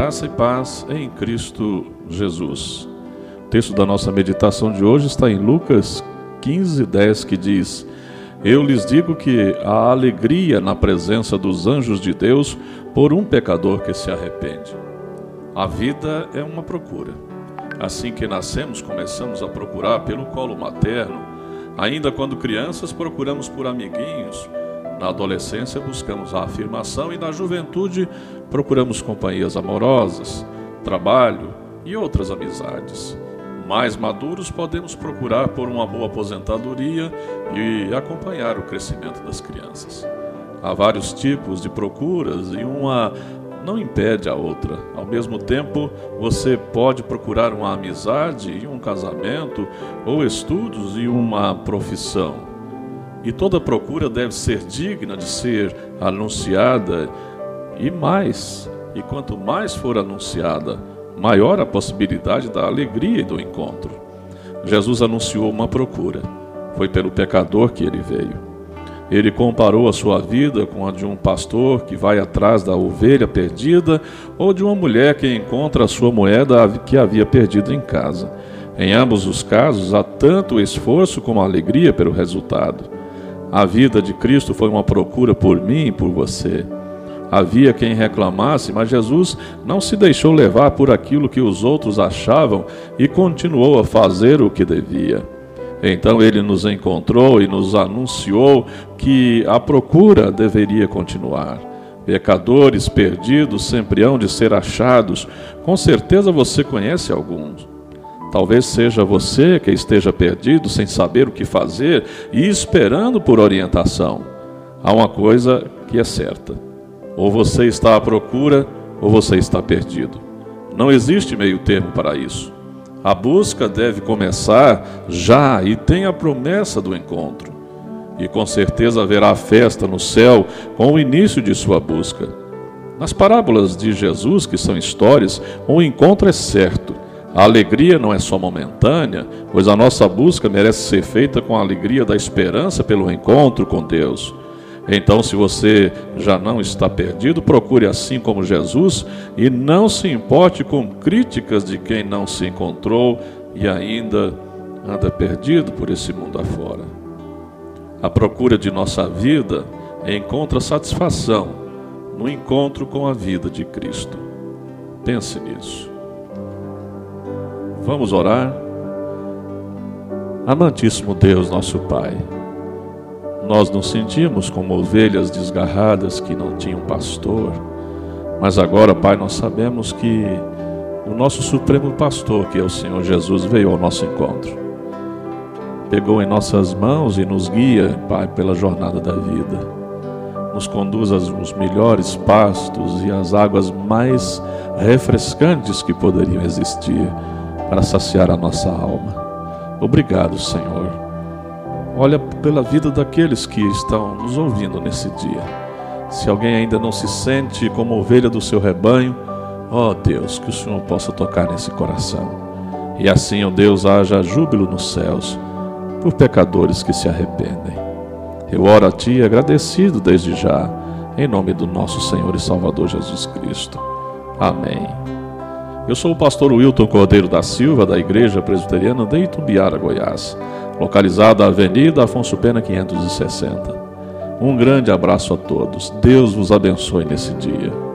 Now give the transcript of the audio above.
Graça e paz em Cristo Jesus. O texto da nossa meditação de hoje está em Lucas 15, 10, que diz: Eu lhes digo que há alegria na presença dos anjos de Deus por um pecador que se arrepende. A vida é uma procura. Assim que nascemos, começamos a procurar pelo colo materno. Ainda quando crianças, procuramos por amiguinhos, na adolescência, buscamos a afirmação e na juventude, procuramos companhias amorosas, trabalho e outras amizades. Mais maduros, podemos procurar por uma boa aposentadoria e acompanhar o crescimento das crianças. Há vários tipos de procuras e uma não impede a outra. Ao mesmo tempo, você pode procurar uma amizade e um casamento, ou estudos e uma profissão. E toda procura deve ser digna de ser anunciada e mais. E quanto mais for anunciada, maior a possibilidade da alegria e do encontro. Jesus anunciou uma procura. Foi pelo pecador que ele veio. Ele comparou a sua vida com a de um pastor que vai atrás da ovelha perdida ou de uma mulher que encontra a sua moeda que havia perdido em casa. Em ambos os casos, há tanto esforço como alegria pelo resultado. A vida de Cristo foi uma procura por mim e por você. Havia quem reclamasse, mas Jesus não se deixou levar por aquilo que os outros achavam e continuou a fazer o que devia. Então ele nos encontrou e nos anunciou que a procura deveria continuar. Pecadores perdidos sempre hão de ser achados. Com certeza você conhece alguns. Talvez seja você que esteja perdido, sem saber o que fazer e esperando por orientação. Há uma coisa que é certa: ou você está à procura, ou você está perdido. Não existe meio-termo para isso. A busca deve começar já e tem a promessa do encontro. E com certeza haverá festa no céu com o início de sua busca. Nas parábolas de Jesus, que são histórias, o encontro é certo a alegria não é só momentânea, pois a nossa busca merece ser feita com a alegria da esperança pelo encontro com Deus. Então, se você já não está perdido, procure assim como Jesus e não se importe com críticas de quem não se encontrou e ainda anda perdido por esse mundo afora. A procura de nossa vida encontra satisfação no encontro com a vida de Cristo. Pense nisso. Vamos orar. Amantíssimo Deus, nosso Pai, nós nos sentimos como ovelhas desgarradas que não tinham pastor, mas agora, Pai, nós sabemos que o nosso supremo pastor, que é o Senhor Jesus, veio ao nosso encontro. Pegou em nossas mãos e nos guia, Pai, pela jornada da vida. Nos conduz aos melhores pastos e às águas mais refrescantes que poderiam existir para saciar a nossa alma. Obrigado, Senhor. Olha pela vida daqueles que estão nos ouvindo nesse dia. Se alguém ainda não se sente como ovelha do seu rebanho, ó Deus, que o Senhor possa tocar nesse coração. E assim, ó Deus, haja júbilo nos céus por pecadores que se arrependem. Eu oro a Ti agradecido desde já, em nome do nosso Senhor e Salvador Jesus Cristo. Amém. Eu sou o pastor Wilton Cordeiro da Silva, da Igreja Presbiteriana de Itumbiara, Goiás, localizada na Avenida Afonso Pena 560. Um grande abraço a todos. Deus vos abençoe nesse dia.